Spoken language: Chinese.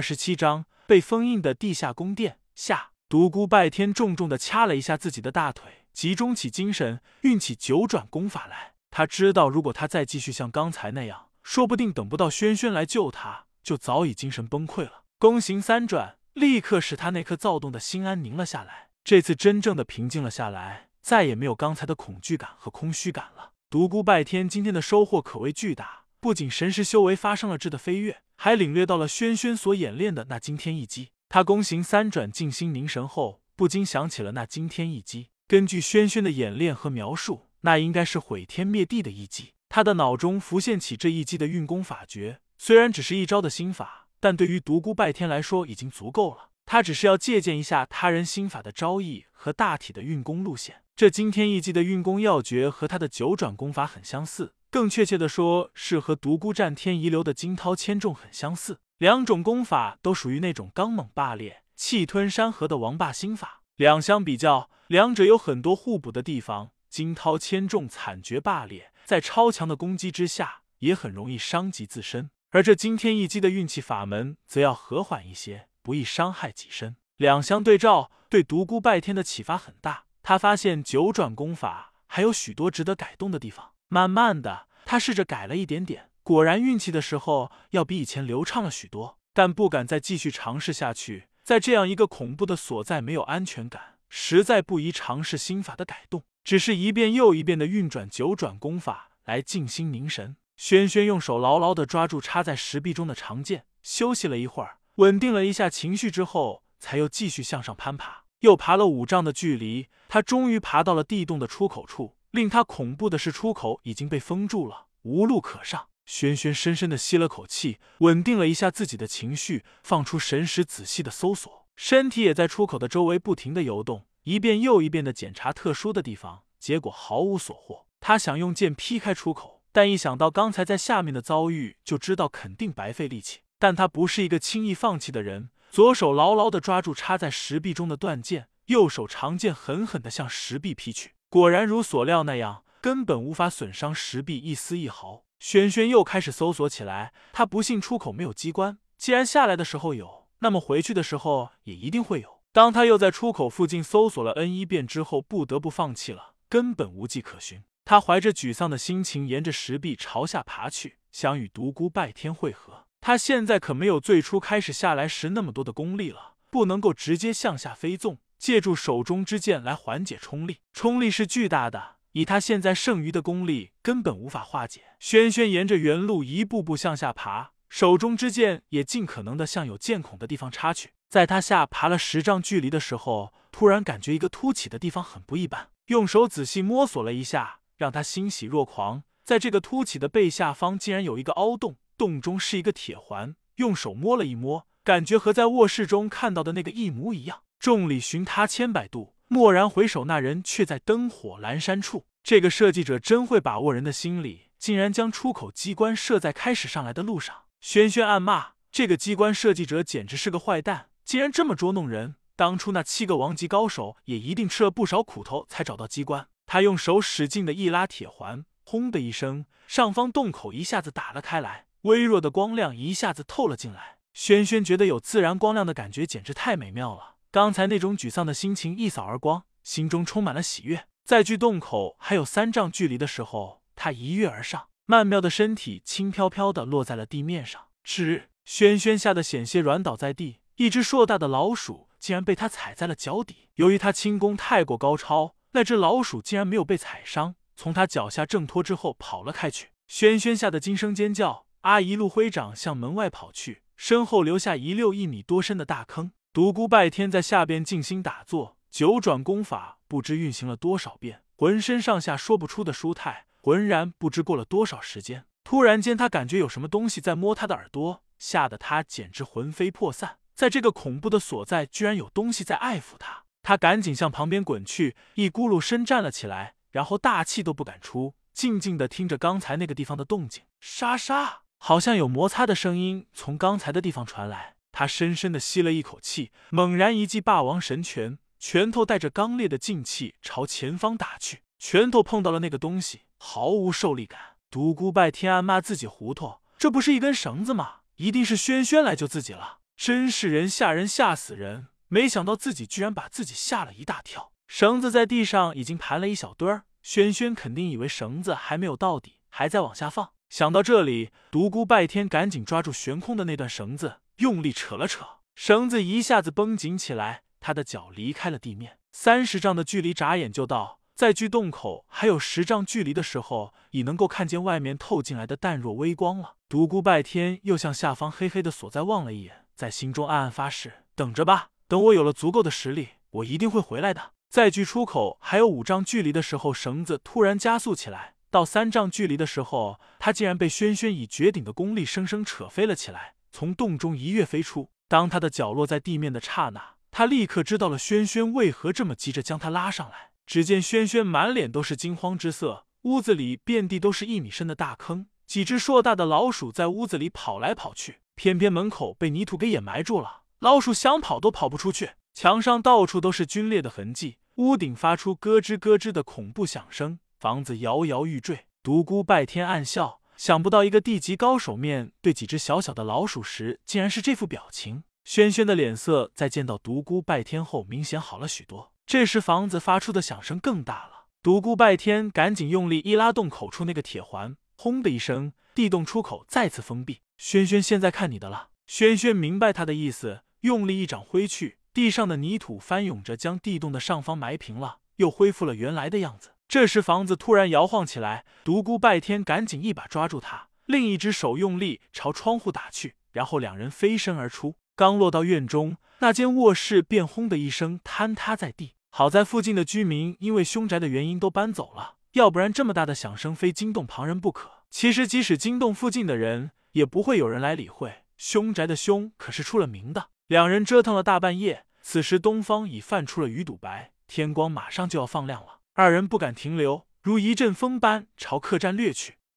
二十七章被封印的地下宫殿下，独孤拜天重重的掐了一下自己的大腿，集中起精神，运起九转功法来。他知道，如果他再继续像刚才那样，说不定等不到轩轩来救他，就早已精神崩溃了。弓形三转，立刻使他那颗躁动的心安宁了下来。这次真正的平静了下来，再也没有刚才的恐惧感和空虚感了。独孤拜天今天的收获可谓巨大，不仅神识修为发生了质的飞跃。还领略到了轩轩所演练的那惊天一击。他弓形三转，静心凝神后，不禁想起了那惊天一击。根据轩轩的演练和描述，那应该是毁天灭地的一击。他的脑中浮现起这一击的运功法诀，虽然只是一招的心法，但对于独孤拜天来说已经足够了。他只是要借鉴一下他人心法的招意和大体的运功路线。这惊天一击的运功要诀和他的九转功法很相似。更确切的说，是和独孤战天遗留的惊涛千重很相似。两种功法都属于那种刚猛霸烈、气吞山河的王霸心法。两相比较，两者有很多互补的地方。惊涛千重惨绝霸烈，在超强的攻击之下，也很容易伤及自身。而这惊天一击的运气法门，则要和缓一些，不易伤害己身。两相对照，对独孤拜天的启发很大。他发现九转功法还有许多值得改动的地方。慢慢的，他试着改了一点点，果然运气的时候要比以前流畅了许多。但不敢再继续尝试下去，在这样一个恐怖的所在，没有安全感，实在不宜尝试心法的改动。只是一遍又一遍的运转九转功法来静心凝神。轩轩用手牢牢的抓住插在石壁中的长剑，休息了一会儿，稳定了一下情绪之后，才又继续向上攀爬。又爬了五丈的距离，他终于爬到了地洞的出口处。令他恐怖的是，出口已经被封住了，无路可上。轩轩深深的吸了口气，稳定了一下自己的情绪，放出神识，仔细的搜索，身体也在出口的周围不停的游动，一遍又一遍的检查特殊的地方，结果毫无所获。他想用剑劈开出口，但一想到刚才在下面的遭遇，就知道肯定白费力气。但他不是一个轻易放弃的人，左手牢牢的抓住插在石壁中的断剑，右手长剑狠狠的向石壁劈去。果然如所料那样，根本无法损伤石壁一丝一毫。轩轩又开始搜索起来，他不信出口没有机关，既然下来的时候有，那么回去的时候也一定会有。当他又在出口附近搜索了 n 一遍之后，不得不放弃了，根本无迹可寻。他怀着沮丧的心情，沿着石壁朝下爬去，想与独孤拜天会合。他现在可没有最初开始下来时那么多的功力了，不能够直接向下飞纵。借助手中之剑来缓解冲力，冲力是巨大的，以他现在剩余的功力，根本无法化解。轩轩沿着原路一步步向下爬，手中之剑也尽可能的向有剑孔的地方插去。在他下爬了十丈距离的时候，突然感觉一个凸起的地方很不一般，用手仔细摸索了一下，让他欣喜若狂。在这个凸起的背下方，竟然有一个凹洞，洞中是一个铁环。用手摸了一摸，感觉和在卧室中看到的那个一模一样。众里寻他千百度，蓦然回首，那人却在灯火阑珊处。这个设计者真会把握人的心理，竟然将出口机关设在开始上来的路上。轩轩暗骂：这个机关设计者简直是个坏蛋，竟然这么捉弄人。当初那七个王级高手也一定吃了不少苦头才找到机关。他用手使劲的一拉铁环，轰的一声，上方洞口一下子打了开来，微弱的光亮一下子透了进来。轩轩觉得有自然光亮的感觉，简直太美妙了。刚才那种沮丧的心情一扫而光，心中充满了喜悦。在距洞口还有三丈距离的时候，他一跃而上，曼妙的身体轻飘飘的落在了地面上。吱！轩轩吓得险些软倒在地，一只硕大的老鼠竟然被他踩在了脚底。由于他轻功太过高超，那只老鼠竟然没有被踩伤，从他脚下挣脱之后跑了开去。轩轩吓得惊声尖叫，阿一路挥掌向门外跑去，身后留下一溜一米多深的大坑。独孤拜天在下边静心打坐，九转功法不知运行了多少遍，浑身上下说不出的舒泰，浑然不知过了多少时间。突然间，他感觉有什么东西在摸他的耳朵，吓得他简直魂飞魄散。在这个恐怖的所在，居然有东西在爱抚他，他赶紧向旁边滚去，一咕噜身站了起来，然后大气都不敢出，静静的听着刚才那个地方的动静，沙沙，好像有摩擦的声音从刚才的地方传来。他深深的吸了一口气，猛然一记霸王神拳，拳头带着刚烈的劲气朝前方打去。拳头碰到了那个东西，毫无受力感。独孤拜天暗骂自己糊涂，这不是一根绳子吗？一定是轩轩来救自己了。真是人吓人，吓死人！没想到自己居然把自己吓了一大跳。绳子在地上已经盘了一小堆儿，轩轩肯定以为绳子还没有到底，还在往下放。想到这里，独孤拜天赶紧抓住悬空的那段绳子，用力扯了扯，绳子一下子绷紧起来，他的脚离开了地面。三十丈的距离眨眼就到，在距洞口还有十丈距离的时候，已能够看见外面透进来的淡若微光了。独孤拜天又向下方黑黑的所在望了一眼，在心中暗暗发誓：等着吧，等我有了足够的实力，我一定会回来的。在距出口还有五丈距离的时候，绳子突然加速起来。到三丈距离的时候，他竟然被轩轩以绝顶的功力生生扯飞了起来，从洞中一跃飞出。当他的脚落在地面的刹那，他立刻知道了轩轩为何这么急着将他拉上来。只见轩轩满脸都是惊慌之色，屋子里遍地都是一米深的大坑，几只硕大的老鼠在屋子里跑来跑去，偏偏门口被泥土给掩埋住了，老鼠想跑都跑不出去。墙上到处都是龟裂的痕迹。屋顶发出咯吱咯吱的恐怖响声，房子摇摇欲坠。独孤拜天暗笑，想不到一个地级高手面对几只小小的老鼠时，竟然是这副表情。轩轩的脸色在见到独孤拜天后，明显好了许多。这时房子发出的响声更大了，独孤拜天赶紧用力一拉洞口处那个铁环，轰的一声，地洞出口再次封闭。轩轩，现在看你的了。轩轩明白他的意思，用力一掌挥去。地上的泥土翻涌着，将地洞的上方埋平了，又恢复了原来的样子。这时房子突然摇晃起来，独孤拜天赶紧一把抓住他，另一只手用力朝窗户打去，然后两人飞身而出。刚落到院中，那间卧室便轰的一声坍塌在地。好在附近的居民因为凶宅的原因都搬走了，要不然这么大的响声非惊动旁人不可。其实即使惊动附近的人，也不会有人来理会。凶宅的凶可是出了名的。两人折腾了大半夜，此时东方已泛出了鱼肚白，天光马上就要放亮了。二人不敢停留，如一阵风般朝客栈掠去。